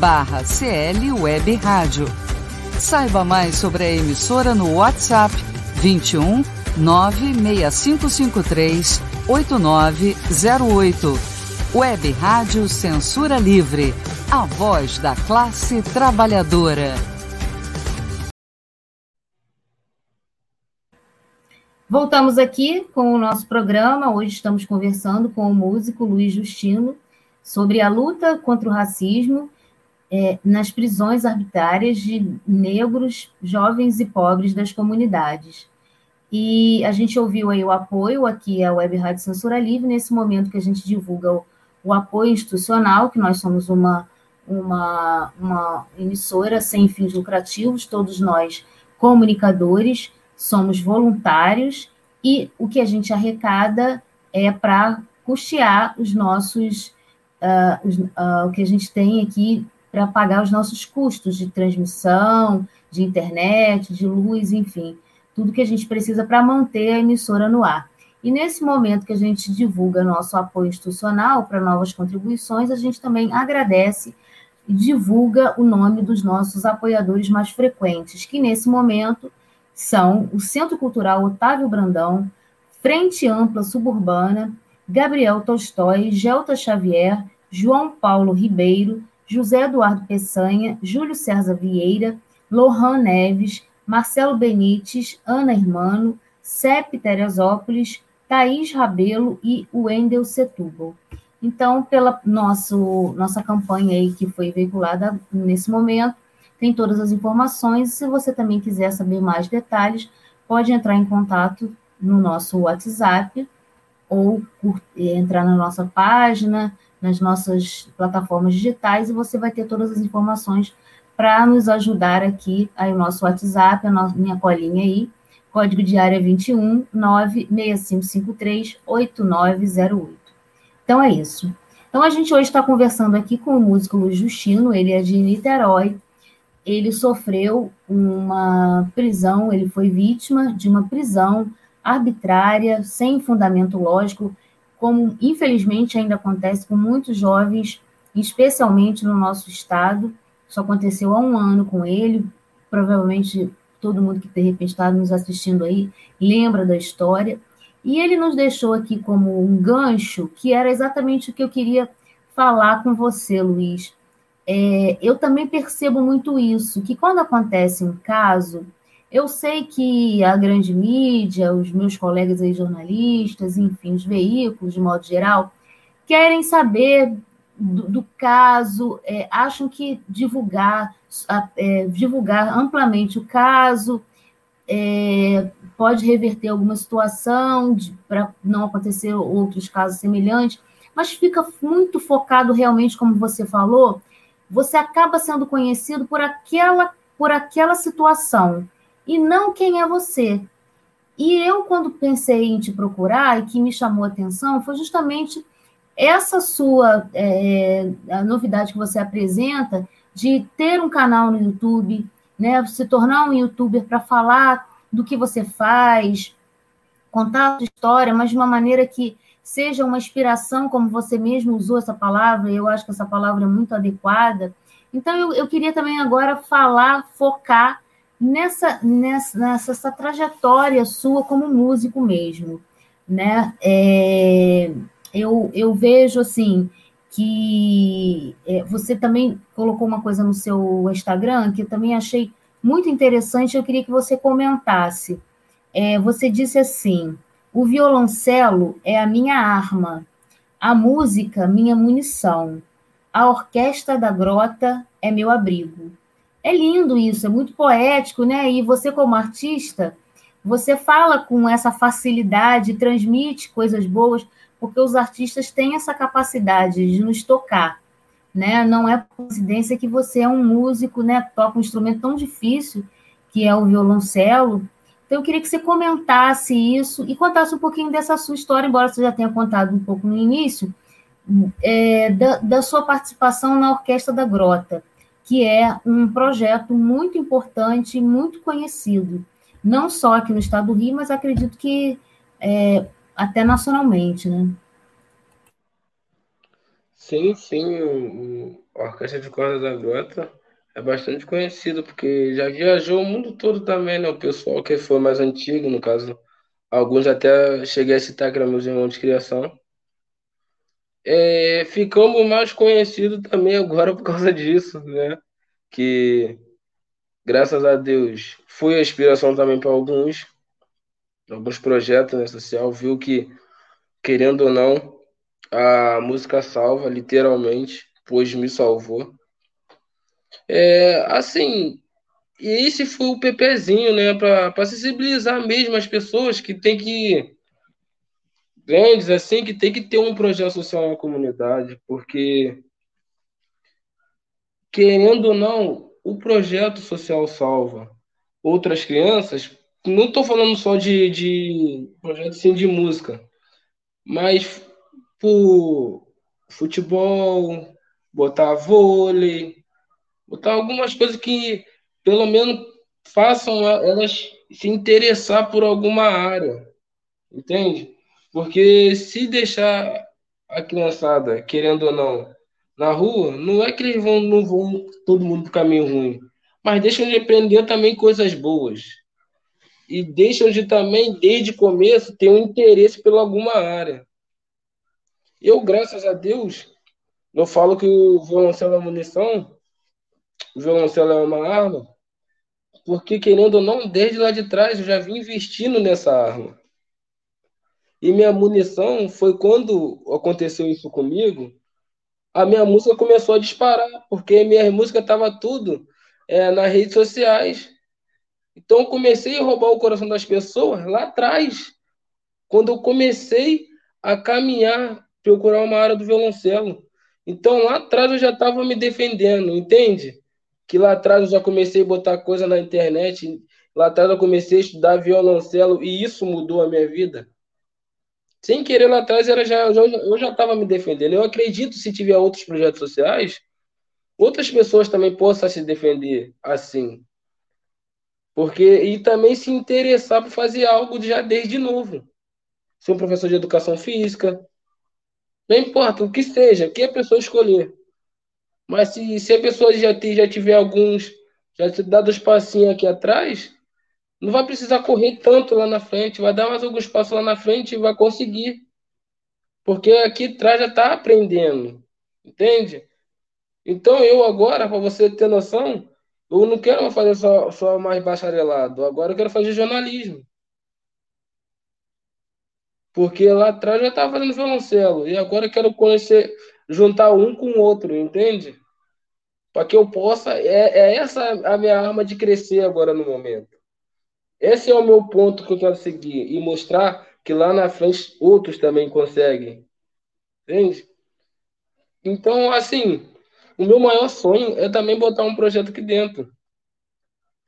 barra CL Web Rádio. Saiba mais sobre a emissora no WhatsApp 21 96553 8908. Web Rádio Censura Livre. A voz da classe trabalhadora. Voltamos aqui com o nosso programa. Hoje estamos conversando com o músico Luiz Justino sobre a luta contra o racismo é, nas prisões arbitrárias de negros, jovens e pobres das comunidades. E a gente ouviu aí o apoio aqui à Web Rádio Censura Livre, nesse momento que a gente divulga o, o apoio institucional, que nós somos uma, uma, uma emissora sem fins lucrativos, todos nós comunicadores, somos voluntários, e o que a gente arrecada é para custear os nossos, uh, os, uh, o que a gente tem aqui para pagar os nossos custos de transmissão, de internet, de luz, enfim tudo que a gente precisa para manter a emissora no ar. E nesse momento que a gente divulga nosso apoio institucional para novas contribuições, a gente também agradece e divulga o nome dos nossos apoiadores mais frequentes, que nesse momento são o Centro Cultural Otávio Brandão, Frente Ampla Suburbana, Gabriel Tolstói, Gelta Xavier, João Paulo Ribeiro, José Eduardo Peçanha, Júlio César Vieira, Lohan Neves, Marcelo Benites, Ana Hermano, Cep Teresópolis, Thaís Rabelo e Wendel Setúbal. Então, pela nosso, nossa campanha aí que foi veiculada nesse momento, tem todas as informações. Se você também quiser saber mais detalhes, pode entrar em contato no nosso WhatsApp ou entrar na nossa página, nas nossas plataformas digitais, e você vai ter todas as informações para nos ajudar aqui. Aí o nosso WhatsApp, a nossa, minha colinha aí, código de área 21 96553 8908. Então é isso. Então a gente hoje está conversando aqui com o músico Luiz Justino, ele é de Niterói, ele sofreu uma prisão, ele foi vítima de uma prisão arbitrária, sem fundamento lógico, como infelizmente ainda acontece com muitos jovens, especialmente no nosso estado. Isso aconteceu há um ano com ele. Provavelmente todo mundo que de repente está nos assistindo aí lembra da história. E ele nos deixou aqui como um gancho, que era exatamente o que eu queria falar com você, Luiz é, eu também percebo muito isso, que quando acontece um caso, eu sei que a grande mídia, os meus colegas aí jornalistas, enfim, os veículos, de modo geral, querem saber do, do caso, é, acham que divulgar, é, divulgar amplamente o caso é, pode reverter alguma situação para não acontecer outros casos semelhantes, mas fica muito focado realmente, como você falou, você acaba sendo conhecido por aquela, por aquela situação e não quem é você. E eu, quando pensei em te procurar e que me chamou a atenção, foi justamente essa sua é, a novidade que você apresenta de ter um canal no YouTube, né, se tornar um youtuber para falar do que você faz, contar a sua história, mas de uma maneira que seja uma inspiração, como você mesmo usou essa palavra, eu acho que essa palavra é muito adequada. Então, eu, eu queria também agora falar, focar nessa, nessa, nessa trajetória sua como músico mesmo, né? É, eu, eu vejo, assim, que é, você também colocou uma coisa no seu Instagram que eu também achei muito interessante, eu queria que você comentasse. É, você disse assim: o violoncelo é a minha arma, a música, minha munição, a orquestra da grota é meu abrigo. É lindo isso, é muito poético, né? E você, como artista, você fala com essa facilidade, transmite coisas boas, porque os artistas têm essa capacidade de nos tocar, né? Não é coincidência que você é um músico, né? Toca um instrumento tão difícil que é o violoncelo, então, eu queria que você comentasse isso e contasse um pouquinho dessa sua história, embora você já tenha contado um pouco no início, é, da, da, sua participação na Orquestra da Grota, que é um projeto muito importante e muito conhecido, não só aqui no estado do Rio, mas acredito que é, até nacionalmente, né? Sim, sim, a Orquestra de Cordas da Grota é bastante conhecido, porque já viajou o mundo todo também, né? O pessoal que foi mais antigo, no caso, alguns até cheguei a citar que eram meus irmãos de criação. É, ficamos mais conhecidos também agora por causa disso, né? Que, graças a Deus, foi a inspiração também para alguns, alguns projetos né, social, viu que, querendo ou não, a música salva, literalmente, pois me salvou. É, assim, e esse foi o PPzinho, né, para sensibilizar mesmo as pessoas que tem que grandes assim que tem que ter um projeto social na comunidade, porque querendo ou não, o projeto social salva outras crianças. Não estou falando só de, de projeto assim, de música, mas por futebol, botar vôlei, botar algumas coisas que pelo menos façam elas se interessar por alguma área, entende? Porque se deixar a criançada, querendo ou não, na rua, não é que eles vão, não vão todo mundo para caminho ruim, mas deixam de aprender também coisas boas. E deixam de também, desde o começo, ter um interesse por alguma área. Eu, graças a Deus, eu falo que o violoncelo é munição, o violoncelo é uma arma, porque querendo ou não, desde lá de trás eu já vim investindo nessa arma. E minha munição foi quando aconteceu isso comigo, a minha música começou a disparar, porque minha música estava tudo é, nas redes sociais. Então eu comecei a roubar o coração das pessoas lá atrás, quando eu comecei a caminhar, procurar uma área do violoncelo. Então lá atrás eu já estava me defendendo, entende? Que lá atrás eu já comecei a botar coisa na internet, lá atrás eu comecei a estudar violoncelo e isso mudou a minha vida. Sem querer lá atrás era já, eu já estava me defendendo. Eu acredito se tiver outros projetos sociais, outras pessoas também possam se defender assim. Porque e também se interessar por fazer algo já desde novo. Ser um professor de educação física, não importa o que seja, o que a pessoa escolher. Mas se, se a pessoa já, já tiver alguns, já te dado os passinhos aqui atrás, não vai precisar correr tanto lá na frente, vai dar mais alguns passos lá na frente e vai conseguir. Porque aqui atrás já está aprendendo, entende? Então eu agora, para você ter noção, eu não quero fazer só, só mais bacharelado, agora eu quero fazer jornalismo. Porque lá atrás eu já estava fazendo violoncelo, e agora eu quero conhecer, juntar um com o outro, entende? Para que eu possa. É, é essa a minha arma de crescer agora no momento. Esse é o meu ponto que eu quero seguir e mostrar que lá na frente outros também conseguem. Entende? Então, assim, o meu maior sonho é também botar um projeto aqui dentro.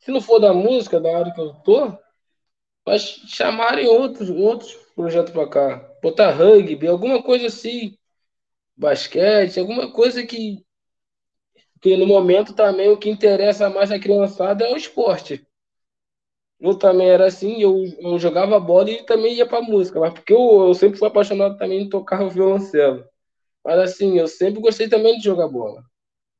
Se não for da música, da área que eu tô, mas chamarem outros, outros projetos para cá. Botar rugby, alguma coisa assim. Basquete, alguma coisa que, que no momento também o que interessa mais a criançada é o esporte. Eu também era assim, eu, eu jogava bola e também ia para música, mas porque eu, eu sempre fui apaixonado também em tocar o violoncelo. Mas assim, eu sempre gostei também de jogar bola.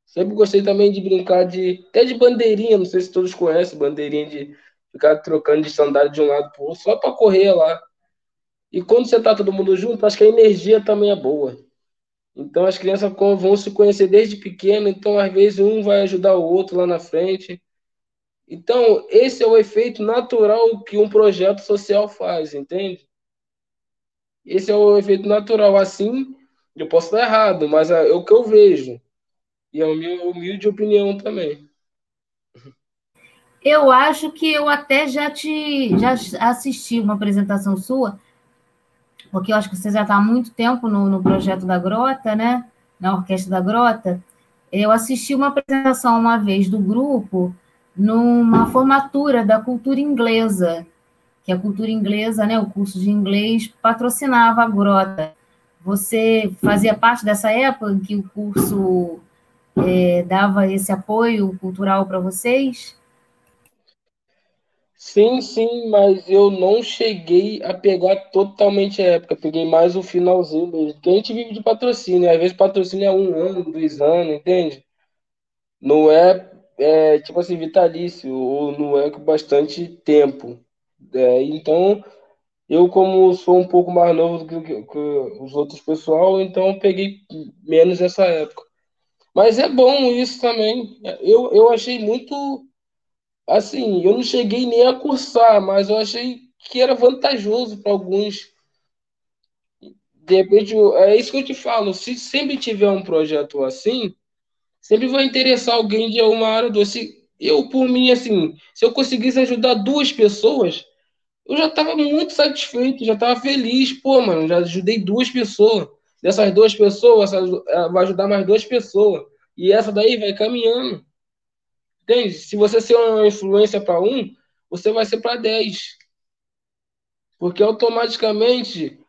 Sempre gostei também de brincar de. Até de bandeirinha, não sei se todos conhecem, bandeirinha de ficar trocando de sandália de um lado para o outro, só para correr lá. E quando você tá todo mundo junto, acho que a energia também é boa. Então as crianças vão se conhecer desde pequeno, então às vezes um vai ajudar o outro lá na frente. Então, esse é o efeito natural que um projeto social faz, entende? Esse é o efeito natural. Assim, eu posso estar errado, mas é, o que eu vejo. E é a minha humilde opinião também. Eu acho que eu até já te já assisti uma apresentação sua, porque eu acho que você já está há muito tempo no, no projeto da Grota, né? Na Orquestra da Grota. Eu assisti uma apresentação uma vez do grupo numa formatura da cultura inglesa, que a cultura inglesa, né, o curso de inglês, patrocinava a Grota. Você fazia parte dessa época em que o curso é, dava esse apoio cultural para vocês? Sim, sim, mas eu não cheguei a pegar totalmente a época, peguei mais o finalzinho mesmo. Porque a gente vive de patrocínio, às vezes patrocínio é um ano, dois anos, entende? Não é é, tipo assim, vitalício, ou é com bastante tempo. É, então, eu, como sou um pouco mais novo do que, que, que os outros pessoal, então peguei menos essa época. Mas é bom isso também. Eu, eu achei muito. Assim, eu não cheguei nem a cursar, mas eu achei que era vantajoso para alguns. De repente, é isso que eu te falo. Se sempre tiver um projeto assim, sempre vai interessar alguém de uma área doce. Eu, por mim, assim, se eu conseguisse ajudar duas pessoas, eu já estava muito satisfeito, já estava feliz. Pô, mano, já ajudei duas pessoas. Dessas duas pessoas, vai ajudar mais duas pessoas. E essa daí vai caminhando. Entende? Se você ser uma influência para um, você vai ser para dez. Porque automaticamente,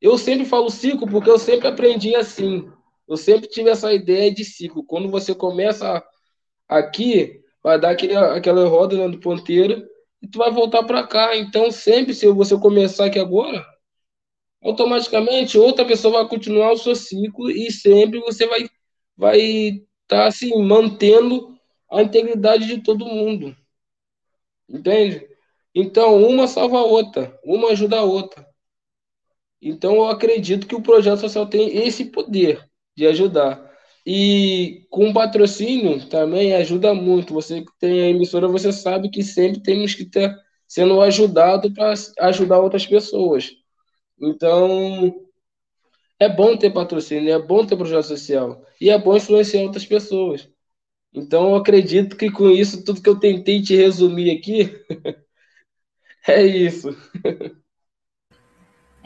eu sempre falo cinco, porque eu sempre aprendi assim. Eu sempre tive essa ideia de ciclo. Quando você começa aqui, vai dar aquele, aquela roda né, do ponteiro e tu vai voltar para cá. Então, sempre se você começar aqui agora, automaticamente outra pessoa vai continuar o seu ciclo e sempre você vai vai estar tá, assim mantendo a integridade de todo mundo. Entende? Então, uma salva a outra, uma ajuda a outra. Então, eu acredito que o projeto social tem esse poder de ajudar. E com patrocínio também ajuda muito. Você que tem a emissora, você sabe que sempre temos que estar sendo ajudado para ajudar outras pessoas. Então, é bom ter patrocínio, é bom ter projeto social e é bom influenciar outras pessoas. Então, eu acredito que com isso, tudo que eu tentei te resumir aqui, é isso.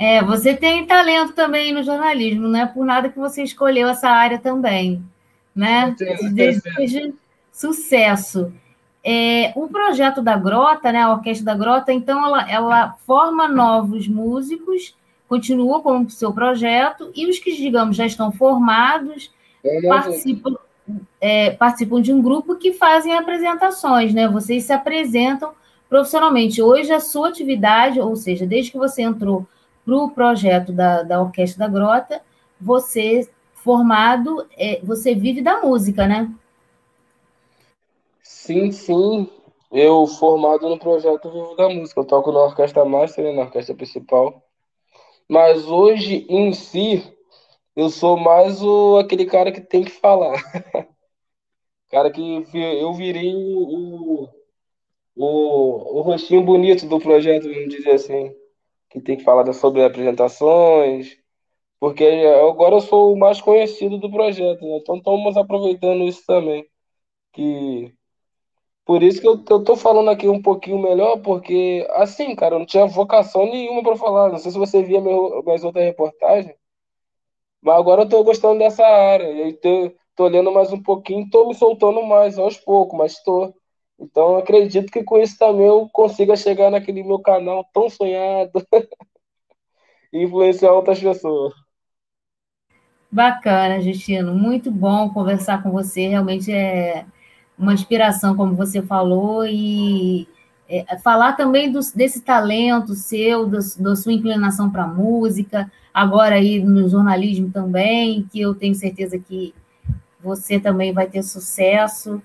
É, você tem talento também no jornalismo, não é por nada que você escolheu essa área também, né? Desejo sucesso. É, o projeto da Grota, né, a Orquestra da Grota, então ela, ela forma novos músicos, continua com o seu projeto, e os que, digamos, já estão formados é, participam, é, participam de um grupo que fazem apresentações, né? Vocês se apresentam profissionalmente. Hoje a sua atividade, ou seja, desde que você entrou para o projeto da, da Orquestra da Grota, você formado, é, você vive da música, né? Sim, sim. Eu formado no projeto Vivo da Música. Eu toco na Orquestra Master, né, na orquestra principal. Mas hoje, em si, eu sou mais o, aquele cara que tem que falar. cara que eu virei o, o, o rostinho bonito do projeto, vamos dizer assim que tem que falar sobre apresentações, porque agora eu sou o mais conhecido do projeto, né? então estamos aproveitando isso também. Que por isso que eu, eu tô falando aqui um pouquinho melhor, porque assim, cara, eu não tinha vocação nenhuma para falar. Não sei se você via meu, minhas outras reportagens, mas agora eu tô gostando dessa área. E aí tô, tô lendo mais um pouquinho, tô me soltando mais aos poucos, mas tô. Então, acredito que com isso também eu consiga chegar naquele meu canal tão sonhado e influenciar outras pessoas. Bacana, Justino. Muito bom conversar com você. Realmente é uma inspiração, como você falou, e é, falar também do, desse talento seu, do, da sua inclinação para a música, agora aí no jornalismo também, que eu tenho certeza que você também vai ter sucesso.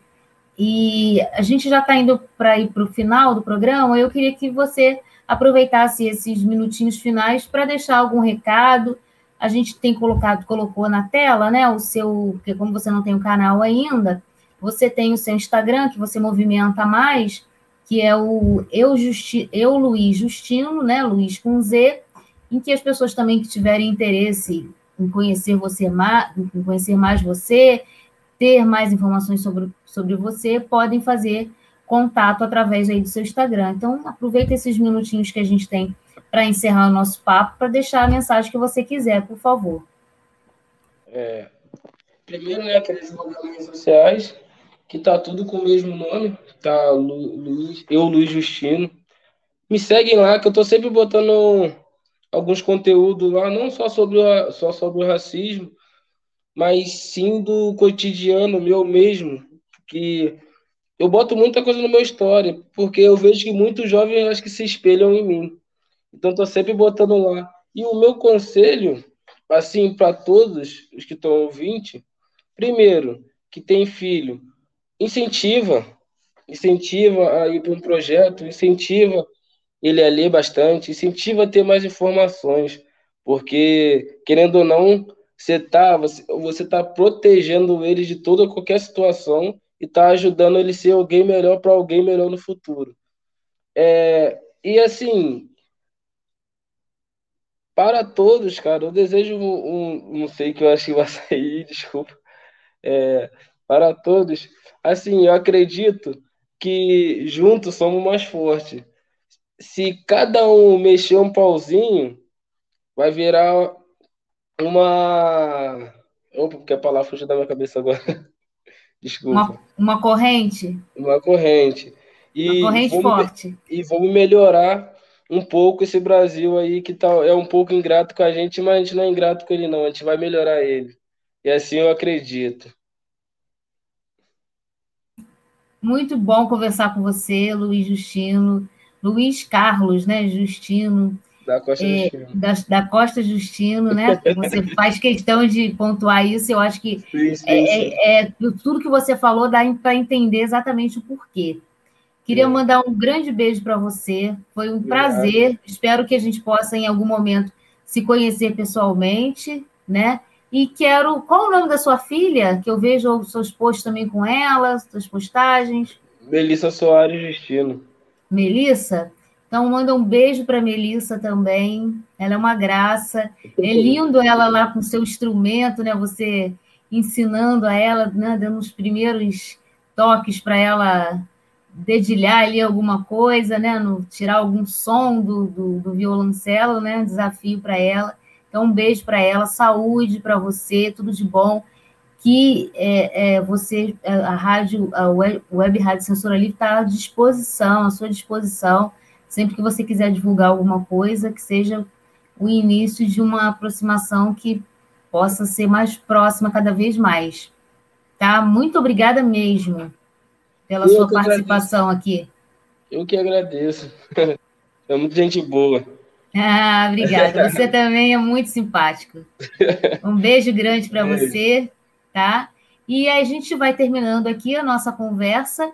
E a gente já está indo para ir para o final do programa. Eu queria que você aproveitasse esses minutinhos finais para deixar algum recado. A gente tem colocado, colocou na tela, né? O seu, porque como você não tem o um canal ainda, você tem o seu Instagram que você movimenta mais, que é o eu, Justi, eu Luiz Justino, né? Luiz com Z, em que as pessoas também que tiverem interesse em conhecer você mais, em conhecer mais você, ter mais informações sobre, sobre você, podem fazer contato através aí do seu Instagram. Então, aproveita esses minutinhos que a gente tem para encerrar o nosso papo, para deixar a mensagem que você quiser, por favor. É, primeiro, né, aqueles redes sociais, que tá tudo com o mesmo nome, tá Lu, eu, Luiz Justino. Me seguem lá, que eu tô sempre botando alguns conteúdos lá, não só sobre o, só sobre o racismo, mas sim do cotidiano meu mesmo, que eu boto muita coisa no meu história, porque eu vejo que muitos jovens acho que se espelham em mim. Então estou sempre botando lá. E o meu conselho, assim, para todos os que estão ouvindo, primeiro, que tem filho, incentiva, incentiva a ir para um projeto, incentiva ele a ler bastante, incentiva a ter mais informações, porque, querendo ou não, você tá, você, você tá protegendo ele de toda qualquer situação e tá ajudando ele ser alguém melhor para alguém melhor no futuro. É, e assim, para todos, cara, eu desejo um, um não sei que eu acho que vai sair, desculpa. É, para todos, assim, eu acredito que juntos somos mais fortes. Se cada um mexer um pauzinho, vai virar uma. Opa, porque a palavra fugiu da minha cabeça agora. Desculpa. Uma, uma corrente? Uma corrente. E uma corrente forte. E vamos melhorar um pouco esse Brasil aí que tá, é um pouco ingrato com a gente, mas a gente não é ingrato com ele, não. A gente vai melhorar ele. E assim eu acredito. Muito bom conversar com você, Luiz Justino. Luiz Carlos, né? Justino. Da Costa é, Justino. Da, da, Costa Justino, né? Você faz questão de pontuar isso, eu acho que sim, sim, é. É, é, tudo que você falou dá para entender exatamente o porquê. Queria é. mandar um grande beijo para você. Foi um Obrigado. prazer. Espero que a gente possa, em algum momento, se conhecer pessoalmente, né? E quero. Qual o nome da sua filha? Que eu vejo os seus posts também com ela, suas postagens. Melissa Soares Destino. Melissa? Então, manda um beijo para Melissa também. Ela é uma graça. É lindo ela lá com seu instrumento, né? Você ensinando a ela, né? dando os primeiros toques para ela dedilhar ali alguma coisa, né? No, tirar algum som do, do, do violoncelo, né? Desafio para ela. Então, um beijo para ela, saúde para você, tudo de bom. Que é, é, você, a rádio, a web, web Rádio Censura Livre está à disposição, à sua disposição, sempre que você quiser divulgar alguma coisa, que seja o início de uma aproximação que possa ser mais próxima cada vez mais. Tá? Muito obrigada mesmo pela Eu sua participação agradeço. aqui. Eu que agradeço. É muita gente boa. Ah, obrigada. Você também é muito simpático. Um beijo grande para você, tá? E a gente vai terminando aqui a nossa conversa.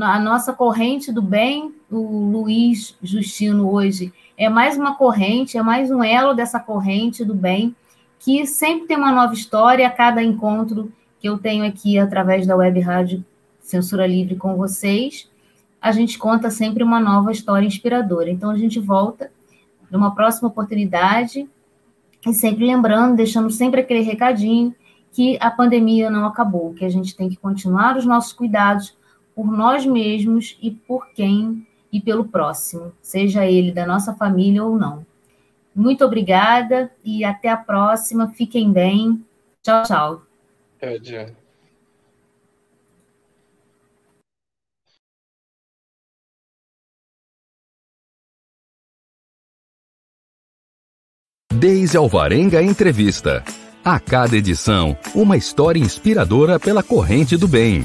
A nossa corrente do bem, o Luiz Justino hoje é mais uma corrente, é mais um elo dessa corrente do bem, que sempre tem uma nova história a cada encontro que eu tenho aqui através da web rádio Censura Livre com vocês, a gente conta sempre uma nova história inspiradora. Então a gente volta numa próxima oportunidade e sempre lembrando, deixando sempre aquele recadinho que a pandemia não acabou, que a gente tem que continuar os nossos cuidados por nós mesmos e por quem e pelo próximo, seja ele da nossa família ou não. Muito obrigada e até a próxima. Fiquem bem. Tchau, tchau. Tchau. Deise Alvarenga Entrevista. A cada edição, uma história inspiradora pela corrente do bem.